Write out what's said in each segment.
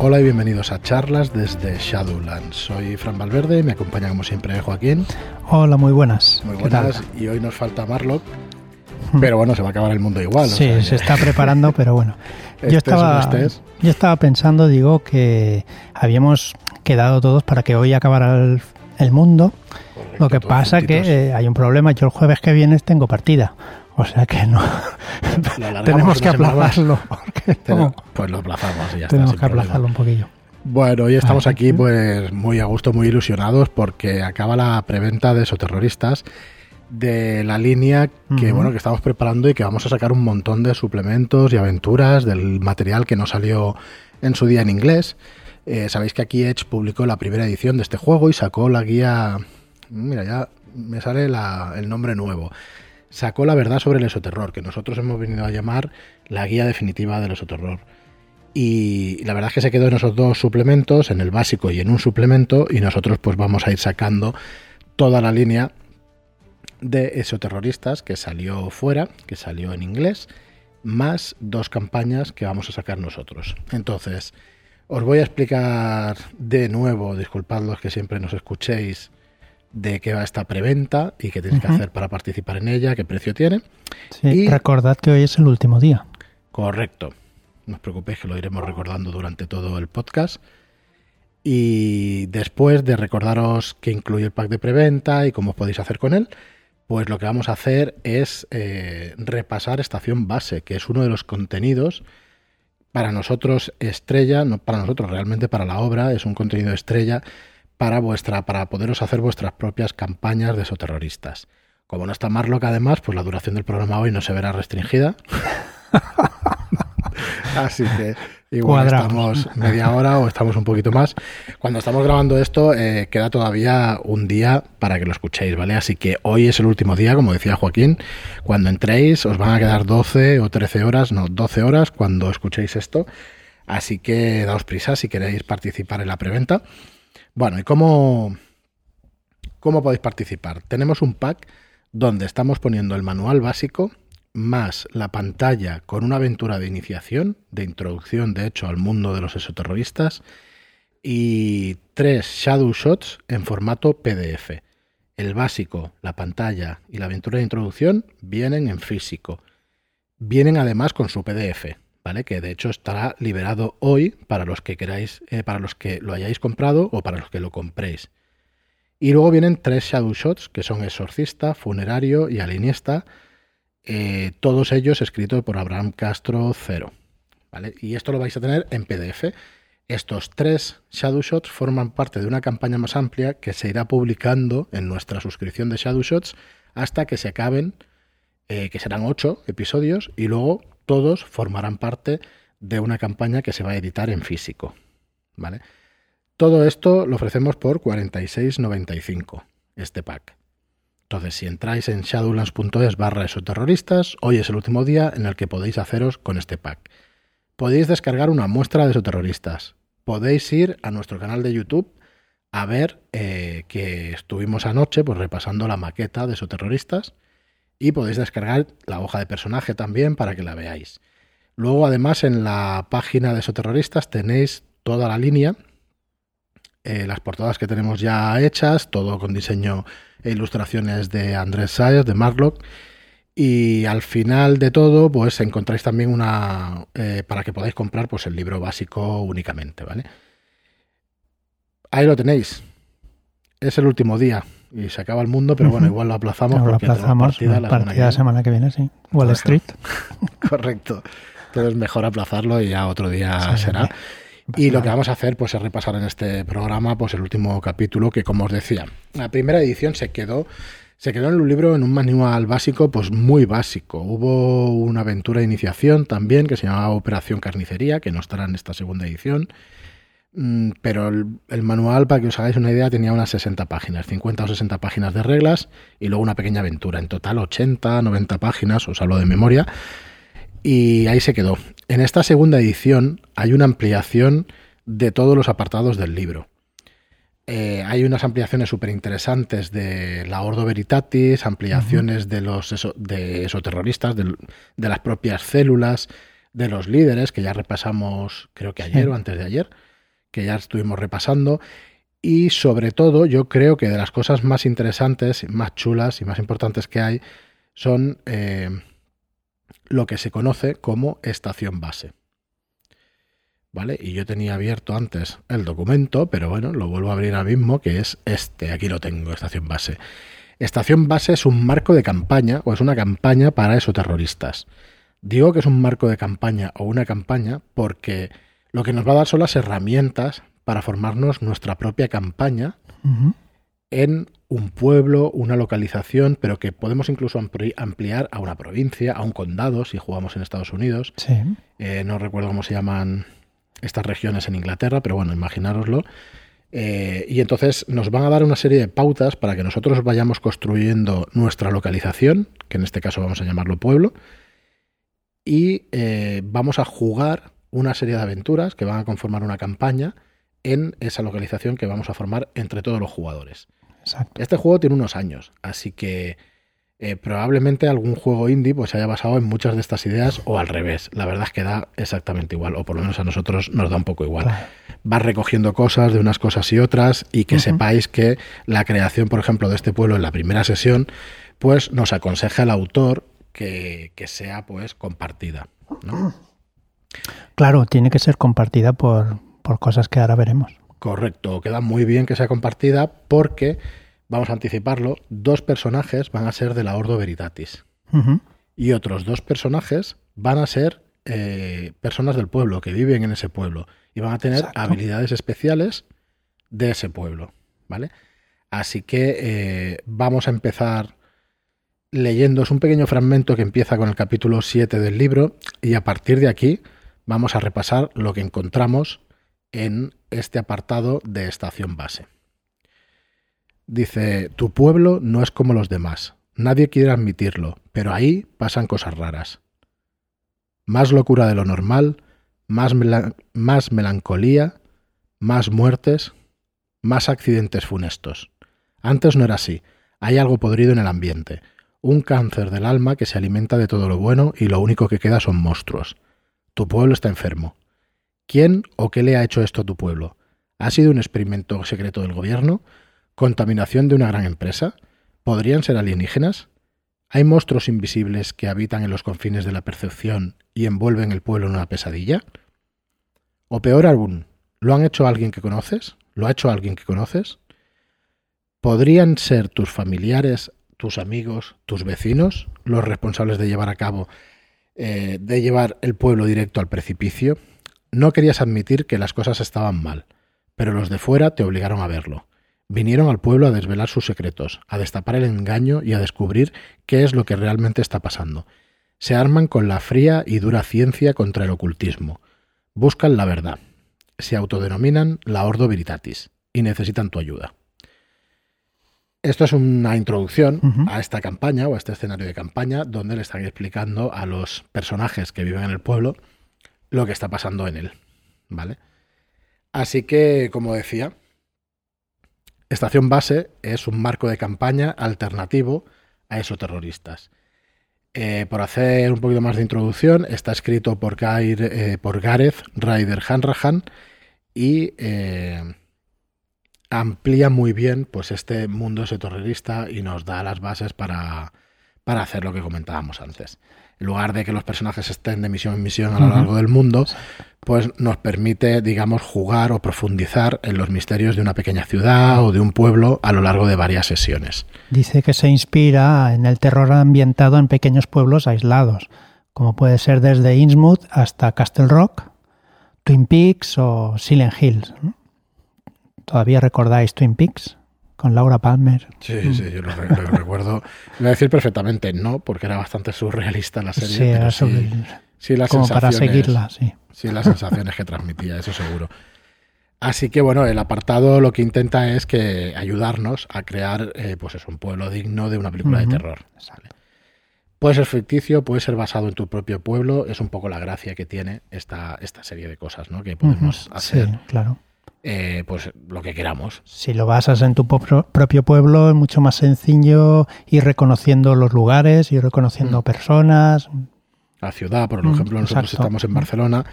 Hola y bienvenidos a charlas desde Shadowlands. Soy Fran Valverde y me acompaña como siempre Joaquín. Hola, muy buenas. Muy buenas. Y hoy nos falta Marlock. Pero bueno, se va a acabar el mundo igual. Sí, se está preparando, pero bueno. yo, estaba, yo estaba pensando, digo, que habíamos quedado todos para que hoy acabara el, mundo. Lo que pasa que eh, hay un problema. Yo el jueves que viene tengo partida. O sea que no. tenemos que aplazarlo. Pues lo aplazamos y ya Tenemos que aplazarlo un poquillo. Bueno, hoy estamos aquí pues muy a gusto, muy ilusionados porque acaba la preventa de Soterroristas de la línea que bueno que estamos preparando y que vamos a sacar un montón de suplementos y aventuras del material que no salió en su día en inglés. Eh, sabéis que aquí Edge publicó la primera edición de este juego y sacó la guía. Mira, ya me sale el nombre nuevo sacó la verdad sobre el esoterror, que nosotros hemos venido a llamar la guía definitiva del esoterror. Y la verdad es que se quedó en esos dos suplementos, en el básico y en un suplemento, y nosotros pues vamos a ir sacando toda la línea de esoterroristas que salió fuera, que salió en inglés, más dos campañas que vamos a sacar nosotros. Entonces, os voy a explicar de nuevo, disculpad los que siempre nos escuchéis, de qué va esta preventa y qué tenéis que hacer para participar en ella, qué precio tiene. y recordad que hoy es el último día. Correcto. No os preocupéis que lo iremos recordando durante todo el podcast. Y después de recordaros que incluye el pack de preventa y cómo podéis hacer con él, pues lo que vamos a hacer es eh, repasar estación base, que es uno de los contenidos para nosotros estrella, no para nosotros realmente para la obra, es un contenido estrella para, vuestra, para poderos hacer vuestras propias campañas de esoterroristas. Como no está Marlock, además, pues la duración del programa hoy no se verá restringida. Así que igual estamos media hora o estamos un poquito más. Cuando estamos grabando esto, eh, queda todavía un día para que lo escuchéis, ¿vale? Así que hoy es el último día, como decía Joaquín. Cuando entréis, os van a quedar 12 o 13 horas, no, 12 horas cuando escuchéis esto. Así que daos prisa si queréis participar en la preventa. Bueno, ¿y cómo, cómo podéis participar? Tenemos un pack donde estamos poniendo el manual básico más la pantalla con una aventura de iniciación, de introducción, de hecho, al mundo de los exoterroristas, y tres shadow shots en formato PDF. El básico, la pantalla y la aventura de introducción vienen en físico. Vienen además con su PDF. Que de hecho estará liberado hoy para los que queráis, eh, para los que lo hayáis comprado o para los que lo compréis. Y luego vienen tres Shadow Shots, que son Exorcista, Funerario y Aliniesta, eh, todos ellos escritos por Abraham Castro Cero. ¿vale? Y esto lo vais a tener en PDF. Estos tres Shadow Shots forman parte de una campaña más amplia que se irá publicando en nuestra suscripción de Shadow Shots hasta que se acaben, eh, que serán ocho episodios, y luego todos formarán parte de una campaña que se va a editar en físico. ¿vale? Todo esto lo ofrecemos por 46.95, este pack. Entonces, si entráis en shadowlands.es barra esoterroristas, hoy es el último día en el que podéis haceros con este pack. Podéis descargar una muestra de esoterroristas. Podéis ir a nuestro canal de YouTube a ver eh, que estuvimos anoche pues, repasando la maqueta de esoterroristas y podéis descargar la hoja de personaje también para que la veáis. Luego, además, en la página de Soterroristas tenéis toda la línea, eh, las portadas que tenemos ya hechas, todo con diseño e ilustraciones de Andrés Sáez, de Marlock. Y al final de todo, pues encontráis también una. Eh, para que podáis comprar pues, el libro básico únicamente, ¿vale? Ahí lo tenéis. Es el último día y se acaba el mundo, pero bueno, igual lo aplazamos. lo aplazamos partida, la, partida semana, que viene, sí. Wall Street. Correcto. Entonces mejor aplazarlo y ya otro día será. Y lo que vamos a hacer pues es repasar en este programa pues el último capítulo que como os decía, la primera edición se quedó se quedó en un libro en un manual básico pues muy básico. Hubo una aventura de iniciación también que se llamaba Operación Carnicería, que no estará en esta segunda edición. Mm, pero el, manual, para que os hagáis una idea, tenía unas 60 páginas, 50 o 60 páginas de reglas y luego una pequeña aventura. En total 80, 90 páginas, os hablo de memoria. Y ahí se quedó. En esta segunda edición hay una ampliación de todos los apartados del libro. Eh, hay unas ampliaciones súper interesantes de la Ordo Veritatis, ampliaciones de los de esoterroristas, de, de las propias células, de los líderes, que ya repasamos creo que ayer o antes de ayer. Que ya estuvimos repasando. Y sobre todo, yo creo que de las cosas más interesantes, más chulas y más importantes que hay son eh, lo que se conoce como estación base. ¿Vale? Y yo tenía abierto antes el documento, pero bueno, lo vuelvo a abrir ahora mismo, que es este, aquí lo tengo, estación base. Estación base es un marco de campaña o es una campaña para esos terroristas. Digo que es un marco de campaña o una campaña porque lo que nos va a dar son las herramientas para formarnos nuestra propia campaña en un pueblo, una localización, pero que podemos incluso ampliar a una provincia, a un condado, si jugamos en Estados Unidos. Eh, no recuerdo cómo se llaman estas regiones en Inglaterra, pero bueno, imaginároslo. Eh, y entonces nos van a dar una serie de pautas para que nosotros vayamos construyendo nuestra localización, que en este caso vamos a llamarlo pueblo, y eh, vamos a jugar una serie de aventuras que van a conformar una campaña en esa localización que vamos a formar entre todos los jugadores. Este juego tiene unos años, así que eh, probablemente algún juego indie pues se haya basado en muchas de estas ideas o al revés. La verdad es que da exactamente igual, o por lo menos a nosotros nos da un poco igual. Va recogiendo cosas de unas cosas y otras y que sepáis que la creación, por ejemplo, de este pueblo en la primera sesión, pues nos aconseja el autor que, sea pues compartida. Claro, tiene que ser compartida por, por cosas que ahora veremos. Correcto, queda muy bien que sea compartida porque vamos a anticiparlo, dos personajes van a ser de la Ordo Veritatis. Y otros dos personajes van a ser eh, personas del pueblo, que viven en ese pueblo. Y van a tener habilidades especiales de ese pueblo. ¿Vale? Así que eh, vamos a empezar leyendo. Es un pequeño fragmento que empieza con el capítulo 7 del libro. Y a partir de aquí vamos a repasar lo que encontramos en este apartado de estación base. Dice, tu pueblo no es como los demás. Nadie quiere admitirlo, pero ahí pasan cosas raras. Más locura de lo normal, más, más melancolía, más muertes, más accidentes funestos. Antes no era así. Hay algo podrido en el ambiente. Un cáncer del alma que se alimenta de todo lo bueno y lo único que queda son monstruos. Tu pueblo está enfermo. ¿Quién o qué le ha hecho esto a tu pueblo? ¿Ha sido un experimento secreto del gobierno? ¿Contaminación de una gran empresa? ¿Podrían ser alienígenas? ¿Hay monstruos invisibles que habitan en los confines de la percepción y envuelven el pueblo en una pesadilla? O peor aún, ¿lo han hecho alguien que conoces? ¿Lo ha hecho alguien que conoces? ¿Podrían ser tus familiares, tus amigos, tus vecinos los responsables de llevar a cabo, eh, de llevar el pueblo directo al precipicio? No querías admitir que las cosas estaban mal, pero los de fuera te obligaron a verlo. Vinieron al pueblo a desvelar sus secretos, a destapar el engaño y a descubrir qué es lo que realmente está pasando. Se arman con la fría y dura ciencia contra el ocultismo. Buscan la verdad. Se autodenominan la Ordo Veritatis y necesitan tu ayuda. Esto es una introducción a esta campaña o a este escenario de campaña donde le están explicando a los personajes que viven en el pueblo lo que está pasando en él. ¿Vale? Así que, como decía, Estación Base es un marco de campaña alternativo a esos terroristas. Eh, por hacer un poquito más de introducción, está escrito por, eh, por Gareth Ryder Hanrahan y eh, amplía muy bien pues, este mundo ese terrorista y nos da las bases para, para hacer lo que comentábamos antes en lugar de que los personajes estén de misión en misión a lo largo del mundo, pues nos permite, digamos, jugar o profundizar en los misterios de una pequeña ciudad o de un pueblo a lo largo de varias sesiones. Dice que se inspira en el terror ambientado en pequeños pueblos aislados, como puede ser desde Innsmouth hasta Castle Rock, Twin Peaks o Silent Hills. ¿Todavía recordáis Twin Peaks? con Laura Palmer. Sí, sí, yo lo, recuerdo. Voy a decir perfectamente no, porque era bastante surrealista la serie. Sí, era sobre, sí, las como para seguirla, sí. Sí, las sensaciones que transmitía, eso seguro. Así que bueno, el apartado lo que intenta es que ayudarnos a crear, eh, pues es un pueblo digno de una película de terror. Puede ser ficticio, puede ser basado en tu propio pueblo, es un poco la gracia que tiene esta, esta serie de cosas, ¿no? Que podemos hacer. Sí, claro eh, pues lo que queramos. Si lo basas en tu propio pueblo, es mucho más sencillo ir reconociendo los lugares, ir reconociendo mm. personas. La ciudad, por mm, ejemplo, nosotros estamos en Barcelona.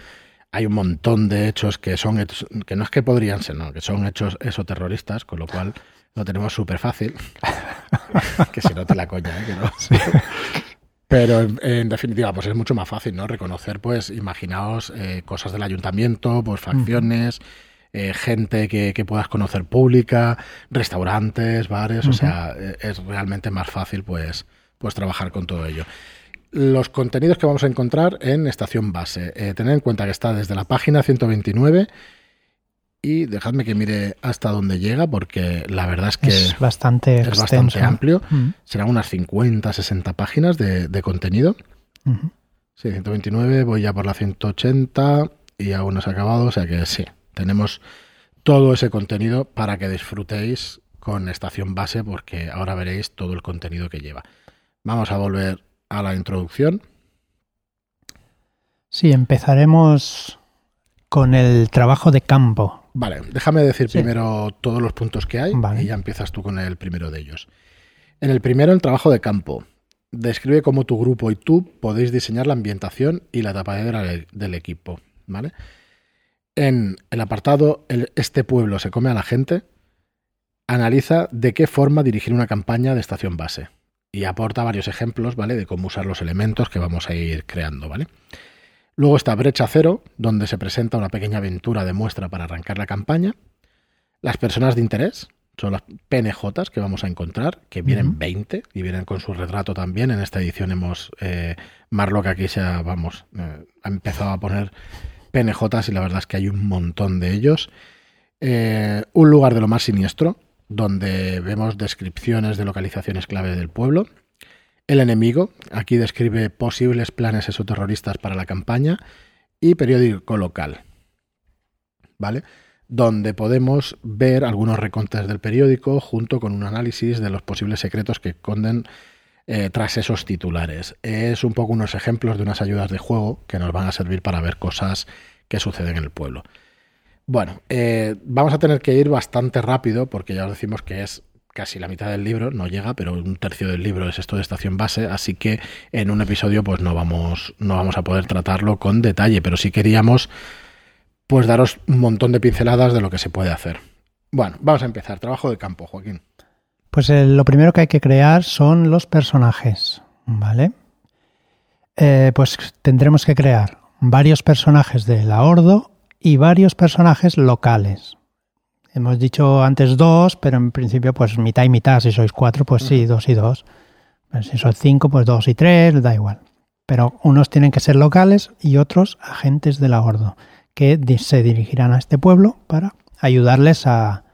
hay un montón de hechos que son que no es que podrían ser, no, que son hechos esoterroristas, con lo cual lo tenemos súper fácil. que si no te la coña, ¿eh? Que no. Pero en, definitiva, pues es mucho más fácil, ¿no? Reconocer, pues, imaginaos eh, cosas del ayuntamiento, pues facciones, eh, gente que, puedas conocer pública, restaurantes, bares, o sea, e, es realmente más fácil, pues, pues trabajar con todo ello los contenidos que vamos a encontrar en estación base. Eh, tened en cuenta que está desde la página 129 y dejadme que mire hasta dónde llega porque la verdad es que es bastante, es bastante amplio. Mm. Serán unas 50, 60 páginas de, contenido. Sí, 129, voy ya por la 180 y aún no se ha acabado, o sea que sí, tenemos todo ese contenido para que disfrutéis con estación base porque ahora veréis todo el contenido que lleva. Vamos a volver a la introducción. Sí, empezaremos con el trabajo de campo. Vale, déjame decir primero todos los puntos que hay y ya empiezas tú con el primero de ellos. En el primero, el trabajo de campo. Describe cómo tu grupo y tú podéis diseñar la ambientación y la tapadera del equipo. ¿vale? En el apartado Este pueblo se come a la gente, analiza de qué forma dirigir una campaña de estación base y aporta varios ejemplos, ¿vale? De cómo usar los elementos que vamos a ir creando, ¿vale? Luego está Brecha Cero, donde se presenta una pequeña aventura de muestra para arrancar la campaña. Las personas de interés son las PNJs que vamos a encontrar, que vienen 20 y vienen con su retrato también. En esta edición hemos, eh, Marlock aquí se ha, vamos, eh, ha empezado a poner PNJs y la verdad es que hay un montón de ellos. Eh, un lugar de lo más siniestro, donde vemos descripciones de localizaciones clave del pueblo. El enemigo, aquí describe posibles planes exoterroristas para la campaña. Y periódico local, ¿vale? Donde podemos ver algunos recontes del periódico junto con un análisis de los posibles secretos que esconden eh, tras esos titulares. Es un poco unos ejemplos de unas ayudas de juego que nos van a servir para ver cosas que suceden en el pueblo. Bueno, eh, vamos a tener que ir bastante rápido porque ya os decimos que es casi la mitad del libro, no llega, pero un tercio del libro es esto de estación base, así que en un episodio pues no vamos, no vamos a poder tratarlo con detalle, pero sí queríamos pues daros un montón de pinceladas de lo que se puede hacer. Bueno, vamos a empezar. Trabajo de campo, Joaquín. Pues eh, lo primero que hay que crear son los personajes, ¿vale? Eh, pues tendremos que crear varios personajes de la Ordo y varios personajes locales. Hemos dicho antes dos, pero en principio pues mitad y mitad. Si sois cuatro, pues sí, dos y dos. si sois cinco, pues dos y tres, da igual. Pero unos tienen que ser locales y otros agentes de la Ordo, que se dirigirán a este pueblo para ayudarles a,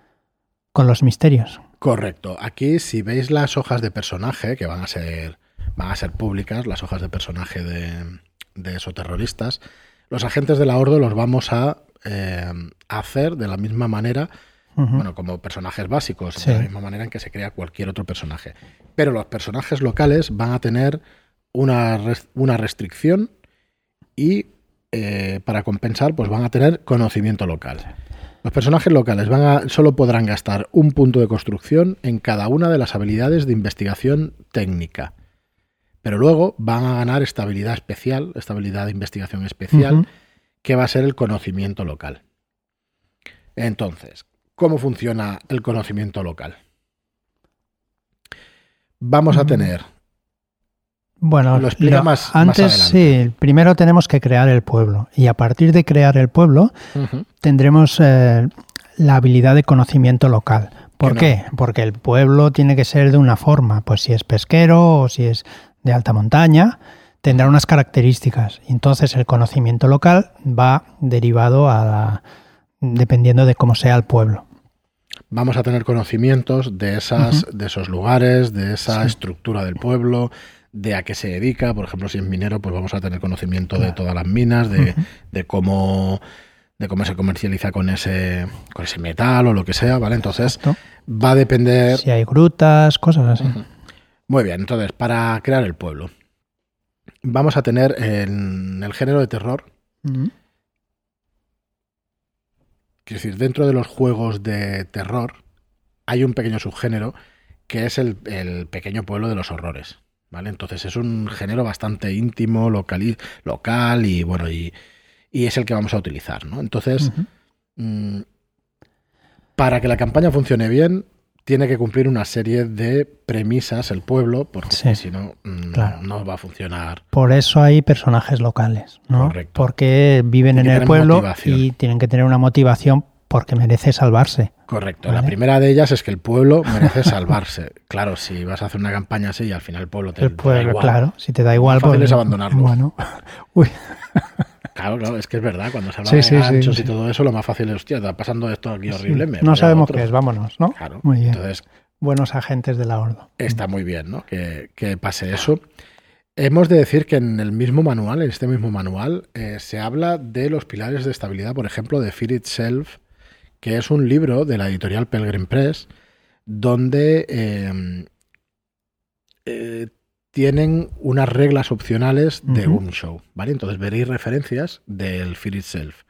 con los misterios. Correcto. Aquí, si veis las hojas de personaje, que van a ser, van a ser públicas, las hojas de personaje de, de esos terroristas, los agentes de la Ordo los vamos a eh, hacer de la misma manera, bueno, como personajes básicos, de la misma manera en que se crea cualquier otro personaje. Pero los personajes locales van a tener una, una restricción y eh, para compensar, pues van a tener conocimiento local. Los personajes locales van a, solo podrán gastar un punto de construcción en cada una de las habilidades de investigación técnica. Pero luego van a ganar estabilidad especial, estabilidad de investigación especial, que va a ser el conocimiento local. Entonces, ¿cómo funciona el conocimiento local? Vamos a tener. Bueno, lo explica más, antes sí, primero tenemos que crear el pueblo y a partir de crear el pueblo tendremos eh, la habilidad de conocimiento local. ¿Por qué? Porque el pueblo tiene que ser de una forma, pues si es pesquero o si es de alta montaña, tendrá unas características. Entonces el conocimiento local va derivado a dependiendo de cómo sea el pueblo. Vamos a tener conocimientos de esas, de esos lugares, de esa estructura del pueblo, de a qué se dedica. Por ejemplo, si es minero, pues vamos a tener conocimiento de todas las minas, de, de cómo de cómo se comercializa con ese, con ese metal o lo que sea, ¿vale? Entonces va a depender. Si hay grutas, cosas así. Muy bien, entonces, para crear el pueblo, vamos a tener en el género de terror. Quiero decir, dentro de los juegos de terror hay un pequeño subgénero que es el, pequeño pueblo de los horrores. ¿Vale? Entonces es un género bastante íntimo, local, local y bueno, y, y es el que vamos a utilizar, ¿no? Entonces, mm, para que la campaña funcione bien, tiene que cumplir una serie de premisas el pueblo, porque si no, mm, no va a funcionar. Por eso hay personajes locales, ¿no? Correcto. Porque viven en el pueblo y tienen que tener una motivación porque merece salvarse. Correcto. La primera de ellas es que el pueblo merece salvarse. claro, si vas a hacer una campaña así y al final el pueblo te, el pueblo, da igual. Claro, si te da igual, lo pues, es abandonarlo. Bueno, uy. Claro, claro, es que es verdad, cuando se habla de ganchos y todo eso, lo más fácil es, hostia, está pasando esto aquí horrible. no sabemos qué es, vámonos, ¿no? Claro, muy bien. Entonces, Buenos agentes de la Ordo. Está muy bien, ¿no? Que, pase eso. Hemos de decir que en el mismo manual, en este mismo manual, eh, se habla de los pilares de estabilidad, por ejemplo, de Fear Itself, que es un libro de la editorial Pelgrim Press, donde eh, eh, tienen unas reglas opcionales de un show, ¿vale? Entonces veréis referencias del Fear Itself.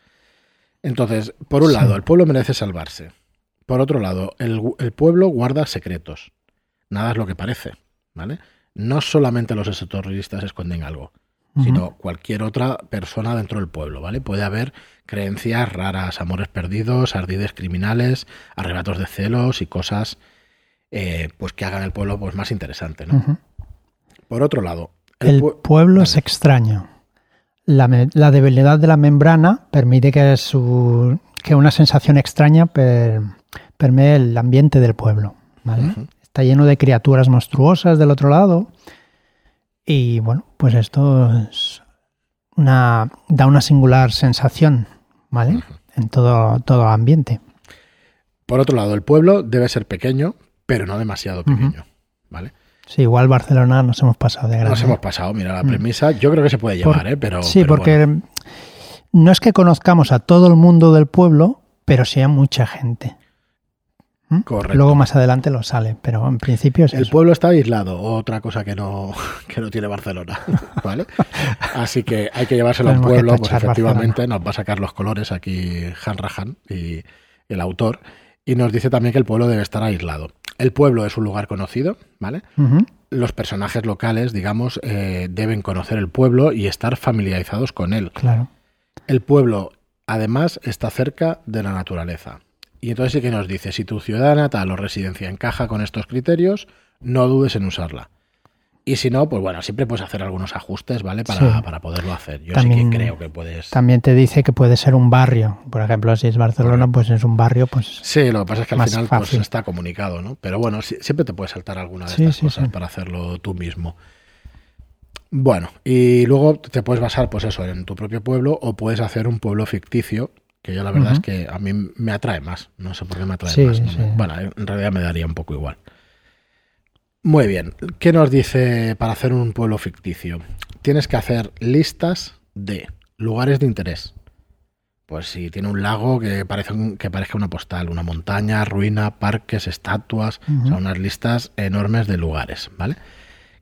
Entonces, por un lado, el pueblo merece salvarse. Por otro lado, el, pueblo guarda secretos. Nada es lo que parece, ¿vale? No solamente los exoterroristas esconden algo, sino cualquier otra persona dentro del pueblo, ¿vale? Puede haber creencias raras, amores perdidos, ardides criminales, arrebatos de celos y cosas eh, pues que hagan el pueblo pues, más interesante, ¿no? Por otro lado, el, pueblo es extraño. La, debilidad de la membrana permite que, su, que una sensación extraña permee el ambiente del pueblo. Está lleno de criaturas monstruosas del otro lado. Y bueno, pues esto una, da una singular sensación ¿vale? en todo, todo ambiente. Por otro lado, el pueblo debe ser pequeño, pero no demasiado pequeño. ¿vale? Sí, igual Barcelona nos hemos pasado de grande. Nos hemos pasado, mira, la mm. premisa yo creo que se puede llevar, ¿eh? Pero, sí, porque no es que conozcamos a todo el mundo del pueblo, pero sí a mucha gente. ¿Mm? Correcto. Luego más adelante lo sale, pero en principio es El pueblo está aislado, otra cosa que no, que no tiene Barcelona, ¿vale? Así que hay que llevárselo al pueblo, pues efectivamente nos va a sacar los colores aquí Han Rahan y el autor, y nos dice también que el pueblo debe estar aislado. El pueblo es un lugar conocido, ¿vale? Los personajes locales, digamos, eh, deben conocer el pueblo y estar familiarizados con él. Claro. El pueblo, además, está cerca de la naturaleza. Y entonces sí que nos dice, si tu ciudad natal o residencia encaja con estos criterios, no dudes en usarla. Y si no, pues bueno, siempre puedes hacer algunos ajustes, ¿vale? Para, para poderlo hacer. Yo sí que creo que puedes. También te dice que puede ser un barrio. Por ejemplo, si es Barcelona, pues es un barrio, pues. Sí, lo que pasa es que al final pues, está comunicado, ¿no? Pero bueno, siempre te puedes saltar alguna de estas cosas para hacerlo tú mismo. Bueno, y luego te puedes basar, pues eso, en tu propio pueblo o puedes hacer un pueblo ficticio, que yo la verdad es que a mí me atrae más. No sé por qué me atrae más. bueno, en realidad me daría un poco igual. Muy bien. ¿Qué nos dice para hacer un pueblo ficticio? Tienes que hacer listas de lugares de interés. Pues si tiene un lago que, parece que parezca una postal, una montaña, ruina, parques, estatuas, son unas listas enormes de lugares, ¿vale?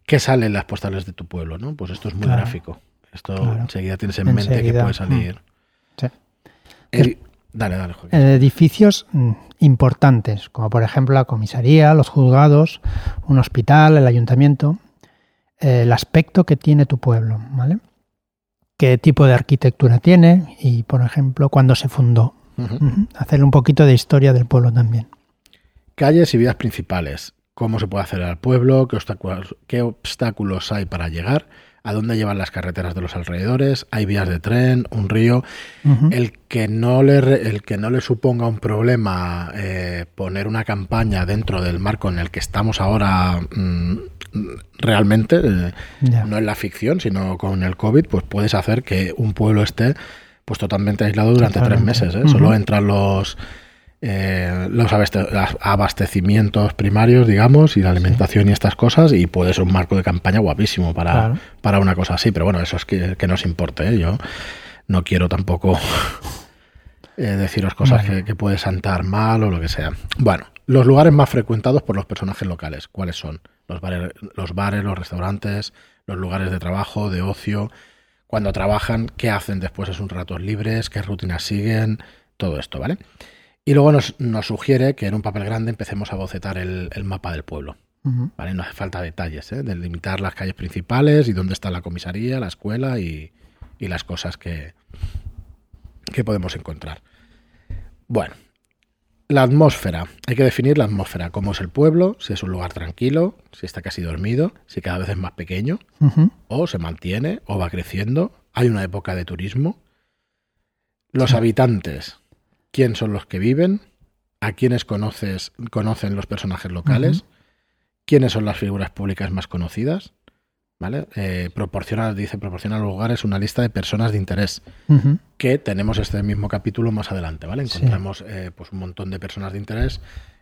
¿Qué sale en las postales de tu pueblo, no? Pues esto es muy gráfico. Esto enseguida tienes en mente que puede salir. Dale, dale, Edificios mm, importantes, como por ejemplo la comisaría, los juzgados, un hospital, el ayuntamiento, el aspecto que tiene tu pueblo, ¿vale? ¿Qué tipo de arquitectura tiene? Y, por ejemplo, cuándo se fundó. Hacer un poquito de historia del pueblo también. Calles y vías principales. ¿Cómo se puede hacer al pueblo? qué obstáculos hay para llegar? A dónde llevan las carreteras de los alrededores, hay vías de tren, un río. el, que no le, el que no le suponga un problema eh, poner una campaña dentro del marco en el que estamos ahora mm, realmente, eh, no en la ficción, sino con el COVID, pues puedes hacer que un pueblo esté pues totalmente aislado durante tres meses. ¿eh? Solo entran los eh, los abastecimientos primarios, digamos, y la alimentación y estas cosas, y puede ser un marco de campaña guapísimo para, para una cosa así, pero bueno, eso es que, que nos importe, ¿eh? yo no quiero tampoco eh, deciros cosas que, que puede santar mal o lo que sea. Bueno, los lugares más frecuentados por los personajes locales, ¿cuáles son? Los bares, los, bares, los restaurantes, los lugares de trabajo, de ocio, cuando trabajan, qué hacen después de sus ratos libres, qué rutinas siguen, todo esto, ¿vale? Y luego nos, sugiere que en un papel grande empecemos a bocetar el, mapa del pueblo. ¿vale? No hace falta detalles, ¿eh? delimitar las calles principales y dónde está la comisaría, la escuela y, las cosas que, que podemos encontrar. Bueno, la atmósfera. Hay que definir la atmósfera. ¿Cómo es el pueblo? Si es un lugar tranquilo, si está casi dormido, si cada vez es más pequeño, o se mantiene, o va creciendo. Hay una época de turismo. Los habitantes. ¿Quién son los que viven? ¿A quiénes conoces, conocen los personajes locales? ¿Quiénes son las figuras públicas más conocidas? ¿Vale? Eh, proporciona, dice, proporciona a los lugares una lista de personas de interés, que tenemos este mismo capítulo más adelante, ¿vale? Encontramos eh, pues un montón de personas de interés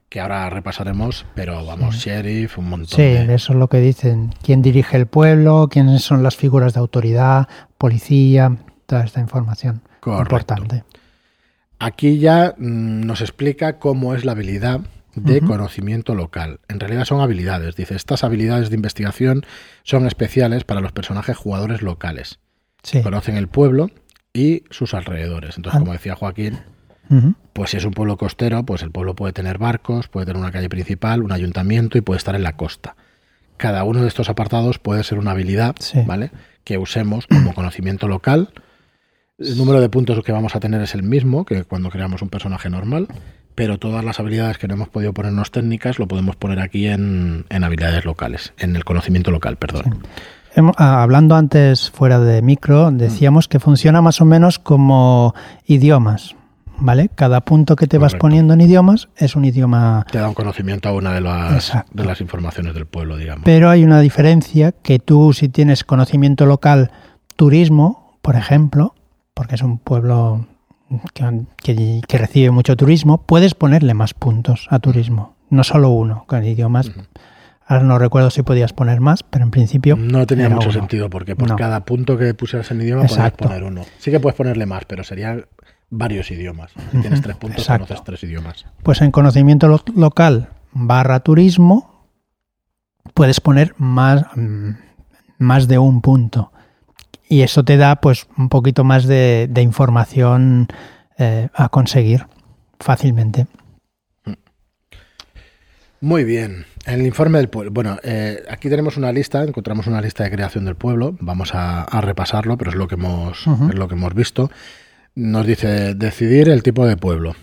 que ahora repasaremos, pero vamos, sheriff, un montón sí, eso es lo que dicen. ¿Quién dirige el pueblo? ¿Quiénes son las figuras de autoridad? Policía, toda esta información importante. Aquí ya mm, nos explica cómo es la habilidad de conocimiento local. En realidad son habilidades. Dice, estas habilidades de investigación son especiales para los personajes jugadores locales. Conocen el pueblo y sus alrededores. Entonces, ah. como decía Joaquín, pues si es un pueblo costero, pues el pueblo puede tener barcos, puede tener una calle principal, un ayuntamiento y puede estar en la costa. Cada uno de estos apartados puede ser una habilidad, ¿vale? Que usemos como conocimiento local. El número de puntos que vamos a tener es el mismo que cuando creamos un personaje normal pero todas las habilidades que no hemos podido ponernos técnicas lo podemos poner aquí en, habilidades locales, en el conocimiento local, perdón. Ah, hablando antes fuera de micro, decíamos que funciona más o menos como idiomas, ¿vale? Cada punto que te vas poniendo en idiomas es un idioma... Te da un conocimiento a una de las, de las informaciones del pueblo, digamos. Pero hay una diferencia que tú si tienes conocimiento local, turismo, por ejemplo, porque es un pueblo que, recibe mucho turismo, puedes ponerle más puntos a turismo, no solo uno, con idiomas. Ahora no recuerdo si podías poner más, pero en principio. No tenía mucho sentido, porque por cada punto que pusieras en idioma podías poner uno. Sí que puedes ponerle más, pero serían varios idiomas. Si tienes tres puntos, conoces tres idiomas. Pues en conocimiento local barra turismo, puedes poner más, mm, más de un punto y eso te da pues un poquito más de, información eh, a conseguir fácilmente. Muy bien. El informe del pueblo. Bueno, eh, aquí tenemos una lista, encontramos una lista de creación del pueblo. Vamos a, repasarlo, pero es lo que hemos, es lo que hemos visto. Nos dice decidir el tipo de pueblo,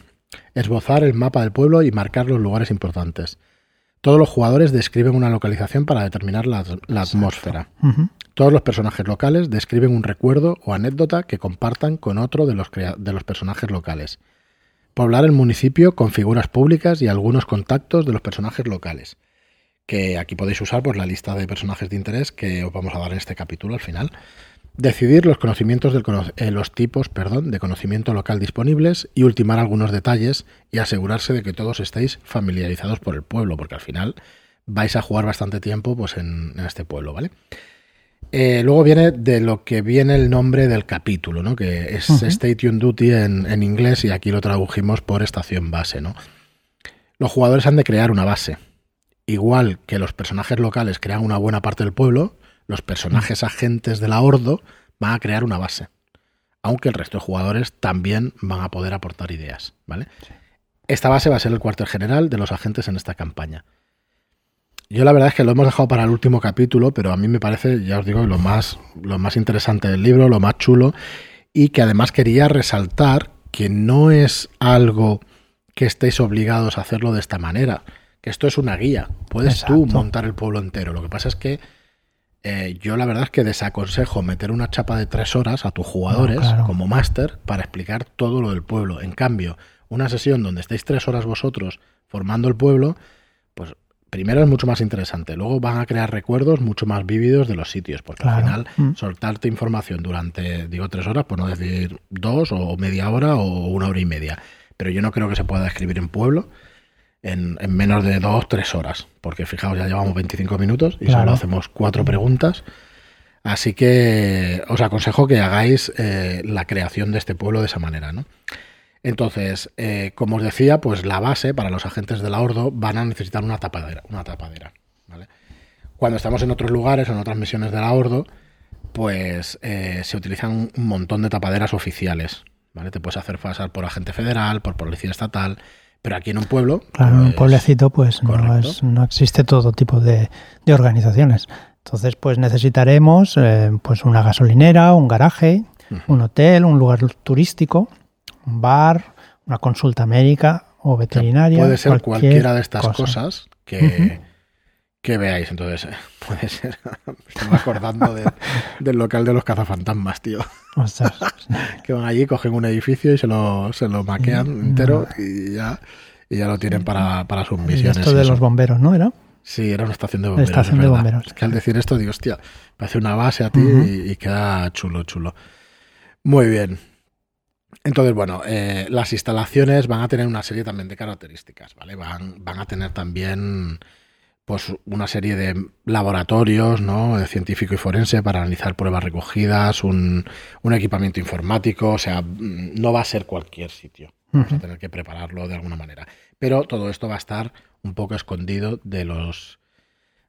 esbozar el mapa del pueblo y marcar los lugares importantes. Todos los jugadores describen una localización para determinar la, atmósfera. Todos los personajes locales describen un recuerdo o anécdota que compartan con otro de los, de los personajes locales. Poblar el municipio con figuras públicas y algunos contactos de los personajes locales. Que aquí podéis usar pues, la lista de personajes de interés que os vamos a dar en este capítulo al final. Decidir los conocimientos del eh, los tipos perdón, de conocimiento local disponibles y ultimar algunos detalles y asegurarse de que todos estéis familiarizados por el pueblo, porque al final vais a jugar bastante tiempo pues, en, este pueblo, ¿vale? Eh, luego viene de lo que viene el nombre del capítulo, ¿no? que es Station Duty en, en, inglés y aquí lo tradujimos por estación base. ¿no? Los jugadores han de crear una base. Igual que los personajes locales crean una buena parte del pueblo, los personajes agentes de la Ordo van a crear una base. Aunque el resto de jugadores también van a poder aportar ideas, ¿vale? Esta base va a ser el cuartel general de los agentes en esta campaña. Yo la verdad es que lo hemos dejado para el último capítulo, pero a mí me parece, ya os digo, lo más, lo más interesante del libro, lo más chulo, y que además quería resaltar que no es algo que estéis obligados a hacerlo de esta manera, que esto es una guía. Puedes tú montar el pueblo entero. Lo que pasa es que eh, yo la verdad es que desaconsejo meter una chapa de tres horas a tus jugadores como máster para explicar todo lo del pueblo. En cambio, una sesión donde estéis tres horas vosotros formando el pueblo, pues primero es mucho más interesante. Luego van a crear recuerdos mucho más vívidos de los sitios, porque al final mm. soltarte información durante, digo, tres horas, por no decir dos o media hora o una hora y media. Pero yo no creo que se pueda escribir en pueblo en, menos de dos, tres horas. Porque fijaos, ya llevamos 25 minutos y solo hacemos cuatro preguntas. Así que os aconsejo que hagáis eh, la creación de este pueblo de esa manera, ¿no? Entonces, eh, como os decía, pues la base para los agentes de la Ordo van a necesitar una tapadera, una tapadera, Cuando estamos en otros lugares, en otras misiones de la Ordo, pues eh, se utilizan un montón de tapaderas oficiales, ¿vale? Te puedes hacer pasar por agente federal, por policía estatal, pero aquí en un pueblo. Claro, en un pues, pueblecito, pues no, existe todo tipo de, organizaciones. Entonces, pues necesitaremos eh, pues una gasolinera, un garaje, un hotel, un lugar turístico un bar, una consulta médica o veterinaria. puede ser cualquiera de estas cosas que, que veáis. Entonces, puede ser. Me estoy acordando del local de los cazafantasmas, tío. que van allí, cogen un edificio y se lo, se lo maquean entero y ya, y ya lo tienen para, para sus misiones. Esto de los bomberos, ¿no? ¿Era? Sí, era una estación de bomberos. Estación de bomberos. Es que al decir esto digo, hostia, parece una base a ti y, queda chulo, chulo. Muy bien. Entonces, bueno, eh, las instalaciones van a tener una serie también de características, ¿vale? Van, van a tener también pues una serie de laboratorios, ¿no? De científico y forense para analizar pruebas recogidas, un, equipamiento informático, o sea, no va a ser cualquier sitio. Vamos a tener que prepararlo de alguna manera. Pero todo esto va a estar un poco escondido de los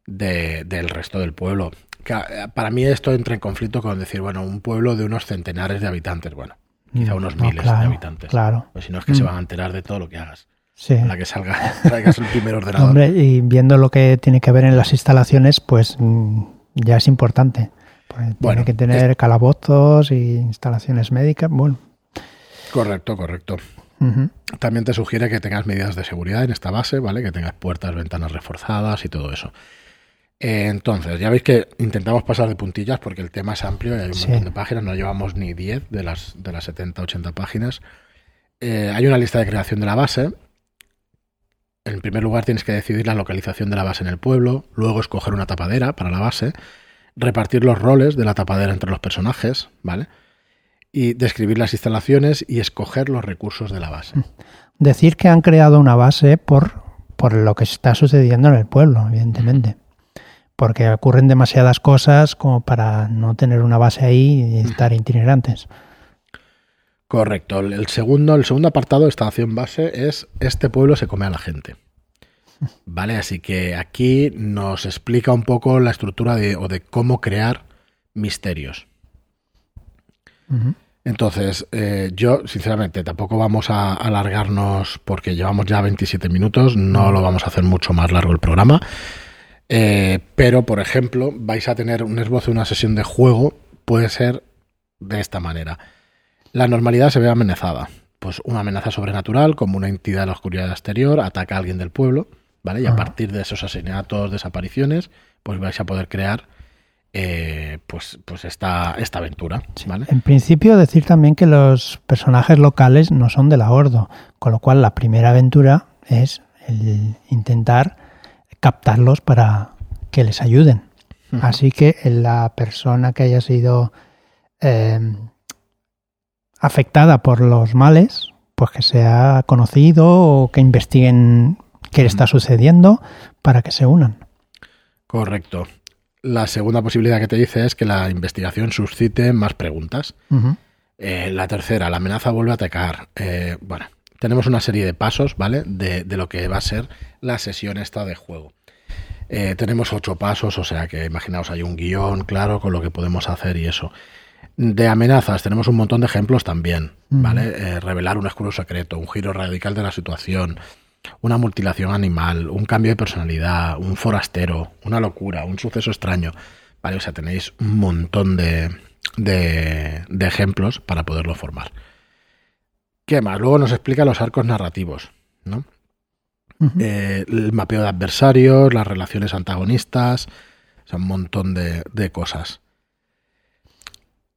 del resto del pueblo. Eh, para mí esto entra en conflicto con decir, bueno, un pueblo de unos centenares de habitantes, bueno, quizá mm, unos miles de habitantes. Claro. Pues si no es que se mm. van a enterar de todo lo que hagas. Sí. la que salga, traigas el primer ordenador. Hombre, y viendo lo que tiene que ver en las instalaciones, pues mm, ya es importante. Pues tiene que tener calabozos y instalaciones médicas. Bueno. Correcto, correcto. También te sugiere que tengas medidas de seguridad en esta base, ¿vale? Que tengas puertas, ventanas reforzadas y todo eso. Entonces, ya veis que intentamos pasar de puntillas porque el tema es amplio y hay un montón de páginas, no llevamos ni 10 de las, de las 70, 80 páginas. Eh, hay una lista de creación de la base. En primer lugar tienes que decidir la localización de la base en el pueblo, luego escoger una tapadera para la base, repartir los roles de la tapadera entre los personajes, ¿vale? y describir las instalaciones y escoger los recursos de la base. Decir que han creado una base por, por lo que está sucediendo en el pueblo, evidentemente. Porque ocurren demasiadas cosas como para no tener una base ahí y estar itinerantes. Correcto. El segundo, el segundo apartado de estación base es este pueblo se come a la gente. Vale, así que aquí nos explica un poco la estructura de, o de cómo crear misterios. Entonces, eh, yo, sinceramente, tampoco vamos a alargarnos porque llevamos ya 27 minutos, no lo vamos a hacer mucho más largo el programa. Eh, pero, por ejemplo, vais a tener un esbozo de una sesión de juego, puede ser de esta manera. La normalidad se ve amenazada. Pues una amenaza sobrenatural, como una entidad de la oscuridad exterior, ataca a alguien del pueblo, ¿vale? Y a partir de esos asesinatos, desapariciones, pues vais a poder crear eh, pues, pues esta, esta aventura. En principio, decir también que los personajes locales no son de la Ordo, con lo cual la primera aventura es el intentar captarlos para que les ayuden. Así que la persona que haya sido eh, afectada por los males, pues que sea conocido o que investiguen qué está sucediendo para que se unan. Correcto. La segunda posibilidad que te dice es que la investigación suscite más preguntas. Eh, la tercera, la amenaza vuelve a atacar. Eh, bueno, tenemos una serie de pasos, ¿vale? De, lo que va a ser la sesión esta de juego. Eh, tenemos ocho pasos, o sea que imaginaos hay un guion claro con lo que podemos hacer y eso. De amenazas tenemos un montón de ejemplos también, ¿vale? revelar un oscuro secreto, un giro radical de la situación, una mutilación animal, un cambio de personalidad, un forastero, una locura, un suceso extraño. Vale, o sea, tenéis un montón de, de, ejemplos para poderlo formar. ¿Qué más? Luego nos explica los arcos narrativos, ¿no? Eh, el mapeo de adversarios, las relaciones antagonistas, o sea, un montón de, de cosas.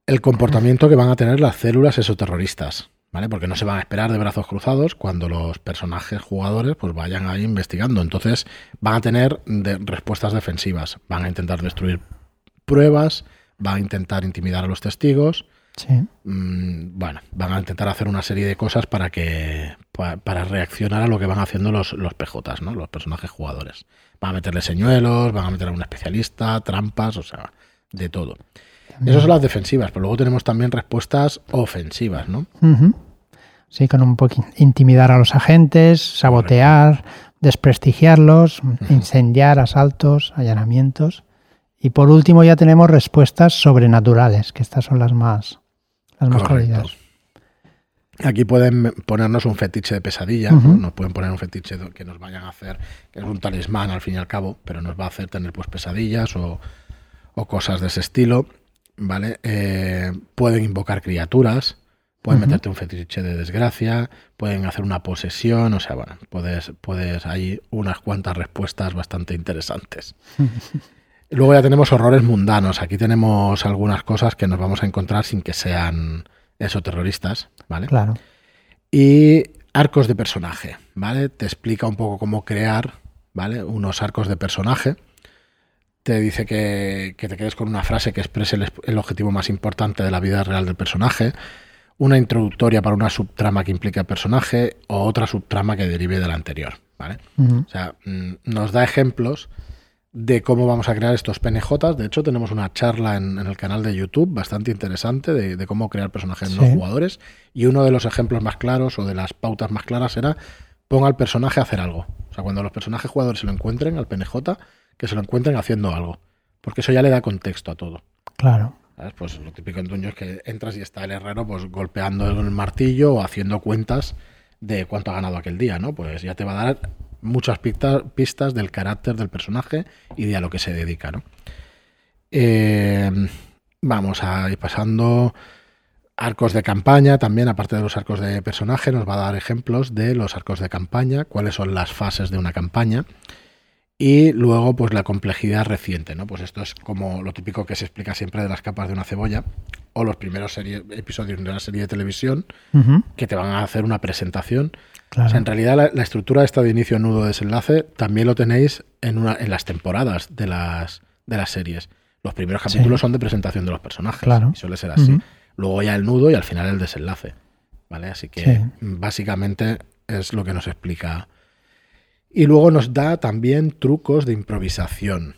El comportamiento que van a tener las células esoterroristas. ¿vale? Porque no se van a esperar de brazos cruzados cuando los personajes jugadores pues vayan ahí investigando. Entonces van a tener respuestas defensivas, van a intentar destruir pruebas, van a intentar intimidar a los testigos. Mm, bueno, van a intentar hacer una serie de cosas para que para, reaccionar a lo que van haciendo los, los PJs, ¿no? Los personajes jugadores. Van a meterle señuelos, van a meter a un especialista, trampas, o sea, de todo. Esas son las defensivas, pero luego tenemos también respuestas ofensivas, ¿no? Sí, con un poco intimidar a los agentes, sabotear, desprestigiarlos, incendiar asaltos, allanamientos. Y por último ya tenemos respuestas sobrenaturales, que estas son las más, las más Aquí pueden ponernos un fetiche de pesadilla, nos pueden poner un fetiche que nos vayan a hacer, que es un talismán al fin y al cabo, pero nos va a hacer tener pues pesadillas o, o cosas de ese estilo. ¿Vale? Eh, pueden invocar criaturas, Pueden meterte un fetiche de desgracia, pueden hacer una posesión, o sea, bueno, puedes, puedes, hay unas cuantas respuestas bastante interesantes. Luego ya tenemos horrores mundanos. Aquí tenemos algunas cosas que nos vamos a encontrar sin que sean eso terroristas, ¿vale? Claro. Y arcos de personaje, ¿vale? Te explica un poco cómo crear, ¿vale? Unos arcos de personaje. Te dice que, te quedes con una frase que exprese el, objetivo más importante de la vida real del personaje, una introductoria para una subtrama que implique al personaje o otra subtrama que derive de la anterior, ¿vale? O sea, mm, nos da ejemplos de cómo vamos a crear estos PNJs. De hecho, tenemos una charla en, el canal de YouTube bastante interesante de, cómo crear personajes no jugadores. Y uno de los ejemplos más claros o de las pautas más claras era ponga al personaje a hacer algo. O sea, cuando los personajes jugadores se lo encuentren al PNJ, que se lo encuentren haciendo algo. Porque eso ya le da contexto a todo. Claro. Pues lo típico en Duño es que entras y está el herrero pues golpeando el martillo o haciendo cuentas de cuánto ha ganado aquel día, ¿no? Pues ya te va a dar muchas pistas, del carácter del personaje y de a lo que se dedica. ¿no? Eh, vamos a ir pasando arcos de campaña también, aparte de los arcos de personaje, nos va a dar ejemplos de los arcos de campaña, cuáles son las fases de una campaña. Y luego, pues la complejidad reciente, ¿no? Pues esto es como lo típico que se explica siempre de las capas de una cebolla, o los primeros episodios de una serie de televisión, que te van a hacer una presentación en realidad la, estructura esta de inicio, nudo, desenlace también lo tenéis en, una, en las temporadas de las, de las series. Los primeros capítulos son de presentación de los personajes. Claro. Y suele ser así. Luego ya el nudo y al final el desenlace. ¿Vale? Así que básicamente es lo que nos explica. Y luego nos da también trucos de improvisación.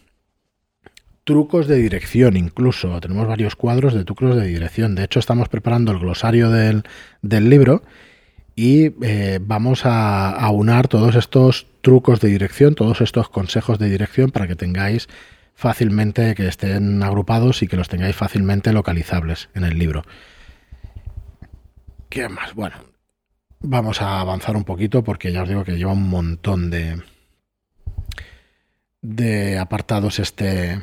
Trucos de dirección, incluso. Tenemos varios cuadros de trucos de dirección. De hecho, estamos preparando el glosario del, del libro y eh, vamos a aunar todos estos trucos de dirección, todos estos consejos de dirección para que tengáis fácilmente, que estén agrupados y que los tengáis fácilmente localizables en el libro. ¿Qué más? Bueno, vamos a avanzar un poquito porque ya os digo que lleva un montón de, de apartados este,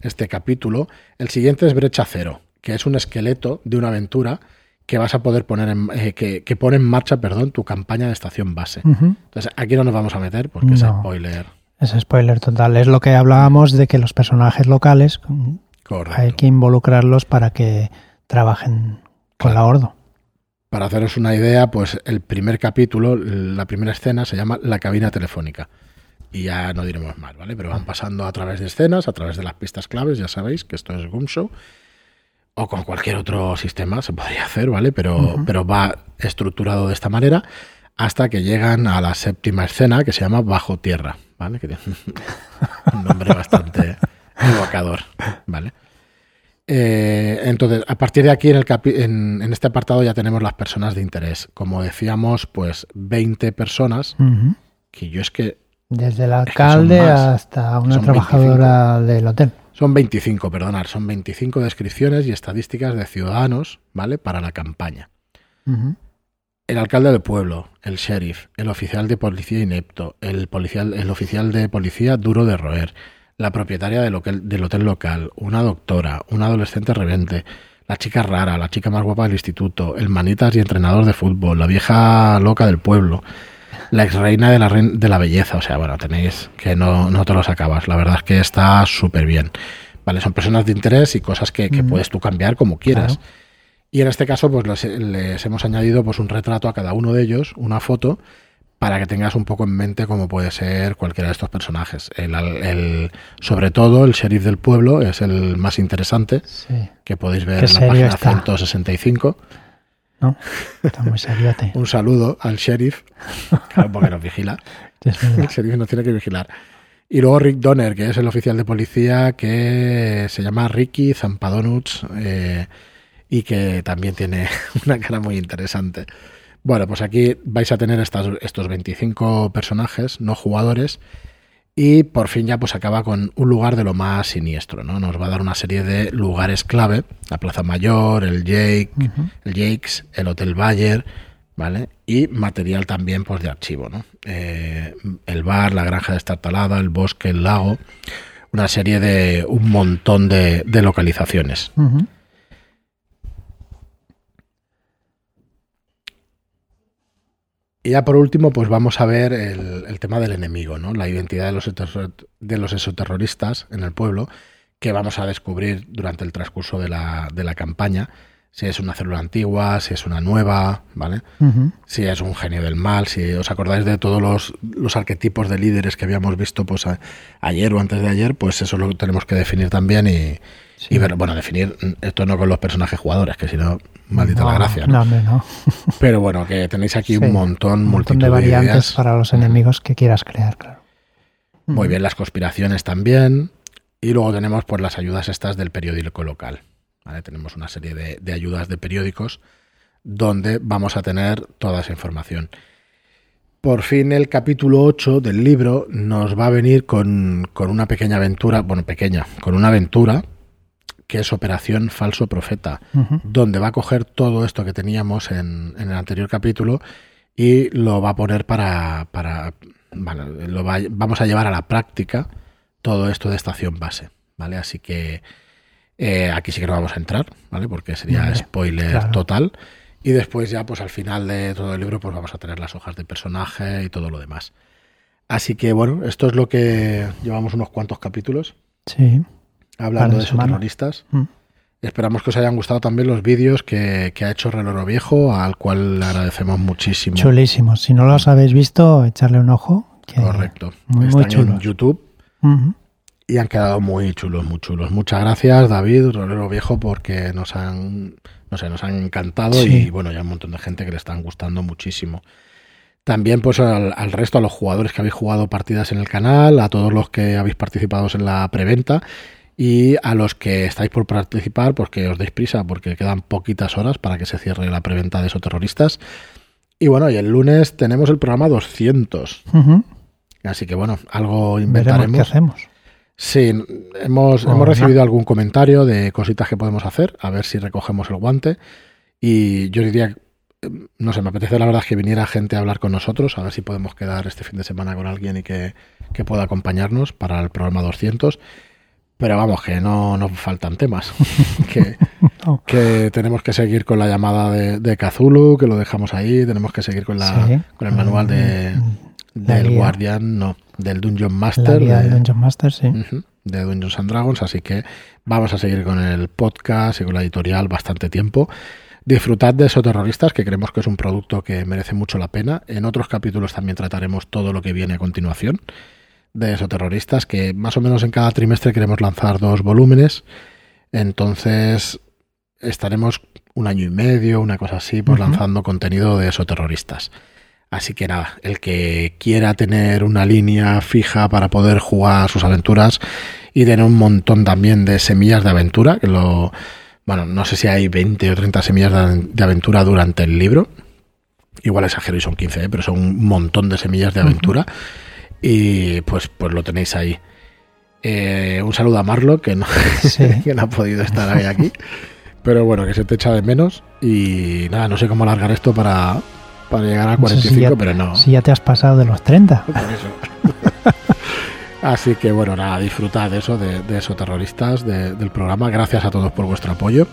este capítulo. El siguiente es Brecha Cero, que es un esqueleto de una aventura que vas a poder poner en, eh, que, pone en marcha, perdón, tu campaña de estación base. Entonces, aquí no nos vamos a meter porque es spoiler. Es spoiler total. Es lo que hablábamos de que los personajes locales hay que involucrarlos para que trabajen con la Ordo. Para haceros una idea, pues el primer capítulo, la primera escena se llama La cabina telefónica. Y ya no diremos más, ¿vale? Pero van pasando a través de escenas, a través de las pistas claves, ya sabéis que esto es Goom Show o con cualquier otro sistema se podría hacer, ¿vale? Pero, pero va estructurado de esta manera hasta que llegan a la séptima escena que se llama Bajo Tierra, ¿vale? Que tiene un nombre bastante evocador, ¿vale? Eh, entonces, a partir de aquí en, el en, en, este apartado ya tenemos las personas de interés. Como decíamos, pues 20 personas, que yo es que... Desde el alcalde hasta una trabajadora del hotel. Son 25, perdonar, son 25 descripciones y estadísticas de ciudadanos, ¿vale? Para la campaña. El alcalde del pueblo, el sheriff, el oficial de policía inepto, el, policial, el oficial de policía duro de roer, la propietaria del hotel, del hotel local, una doctora, un adolescente rebelde, la chica rara, la chica más guapa del instituto, el manitas y entrenador de fútbol, la vieja loca del pueblo, la ex reina de la, de la belleza. O sea, bueno, tenéis que no, no te los acabas. La verdad es que está súper bien. Vale, son personas de interés y cosas que, puedes tú cambiar como quieras. Y en este caso, pues les, hemos añadido pues un retrato a cada uno de ellos, una foto, para que tengas un poco en mente cómo puede ser cualquiera de estos personajes. El, sobre todo, el sheriff del pueblo es el más interesante, que podéis ver en la página 165. ¿no? Está muy seriote. Un saludo al sheriff, claro, porque nos vigila. el sheriff nos tiene que vigilar. Y luego Rick Donner, que es el oficial de policía que se llama Ricky Zampadonuts eh, y que también tiene una cara muy interesante. Bueno, pues aquí vais a tener estos 25 personajes no jugadores y por fin ya pues acaba con un lugar de lo más siniestro, ¿no? Nos va a dar una serie de lugares clave, la Plaza Mayor, el Jake, el Jakes, el Hotel Bayer, ¿vale? Y material también pues de archivo, ¿no? Eh, el bar, la granja de Estartalada, el bosque, el lago, una serie de un montón de, localizaciones. Y ya por último, pues vamos a ver el, tema del enemigo, ¿no? La identidad de los, de los exoterroristas en el pueblo, que vamos a descubrir durante el transcurso de la, de la campaña si es una célula antigua, si es una nueva, ¿vale? Si es un genio del mal, si os acordáis de todos los, los arquetipos de líderes que habíamos visto pues ayer o antes de ayer, pues eso lo tenemos que definir también y, y ver, bueno, definir esto no con los personajes jugadores, que si no, maldita la gracia. ¿no? No, Pero bueno, que tenéis aquí un montón, un montón de variantes para los enemigos que quieras crear, claro. Muy bien, las conspiraciones también. Y luego tenemos pues las ayudas estas del periódico local. Tenemos una serie de, ayudas de periódicos donde vamos a tener toda esa información. Por fin el capítulo 8 del libro nos va a venir con, una pequeña aventura, bueno, pequeña, con una aventura que es Operación Falso Profeta, donde va a coger todo esto que teníamos en, el anterior capítulo y lo va a poner para, para lo vamos a llevar a la práctica todo esto de estación base, ¿vale? Así que eh, aquí sí que no vamos a entrar, ¿vale? Porque sería spoiler total. Y después ya, pues al final de todo el libro, pues vamos a tener las hojas de personaje y todo lo demás. Así que bueno, esto es lo que llevamos unos cuantos capítulos. Sí. Hablando de esos terroristas. Mm. Esperamos que os hayan gustado también los vídeos que, ha hecho Reloro Viejo, al cual le agradecemos muchísimo. Chulísimos. Si no los habéis visto, echarle un ojo. Correcto. Muy, Están en YouTube y han quedado muy chulos, muy chulos. Muchas gracias, David, Rolero Viejo, porque nos han, no sé, nos han encantado y bueno, ya hay un montón de gente que le están gustando muchísimo. También pues al, resto, a los jugadores que habéis jugado partidas en el canal, a todos los que habéis participado en la preventa y a los que estáis por participar, pues que os deis prisa porque quedan poquitas horas para que se cierre la preventa de esos terroristas. Y bueno, y el lunes tenemos el programa 200. Así que bueno, algo inventaremos. qué hacemos. Sí, hemos, hemos recibido algún comentario de cositas que podemos hacer, a ver si recogemos el guante. Y yo diría, no sé, me apetece la verdad que viniera gente a hablar con nosotros, a ver si podemos quedar este fin de semana con alguien y que, pueda acompañarnos para el programa 200. Pero vamos, que no nos faltan temas. que, que, tenemos que seguir con la llamada de, de Kazulu, que lo dejamos ahí. Tenemos que seguir con, la, con el manual de, mm. Del Guardian, no, del Dungeon Master. de, Dungeon Master, sí. de Dungeons and Dragons, así que vamos a seguir con el podcast y con la editorial bastante tiempo. Disfrutad de esos terroristas, que creemos que es un producto que merece mucho la pena. En otros capítulos también trataremos todo lo que viene a continuación de esos terroristas, que más o menos en cada trimestre queremos lanzar dos volúmenes. Entonces estaremos un año y medio, una cosa así, pues lanzando contenido de esos terroristas. Así que nada, el que quiera tener una línea fija para poder jugar sus aventuras y tener un montón también de semillas de aventura, que lo, bueno, no sé si hay 20 o 30 semillas de, aventura durante el libro. Igual exagero y son 15, ¿eh? pero son un montón de semillas de aventura. Y pues, pues lo tenéis ahí. Eh, un saludo a Marlo, que no, que no ha podido estar ahí aquí. Pero bueno, que se te echa de menos. Y nada, no sé cómo alargar esto para, para llegar a 45, pero no. Si ya te has pasado de los 30. Por eso. Así que bueno, nada, disfrutad de eso, de, esos terroristas del programa. Gracias a todos por vuestro apoyo.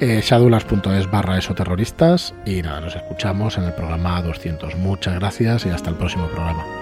Eh, shadulas.es barra terroristas y nada, nos escuchamos en el programa 200. Muchas gracias y hasta el próximo programa.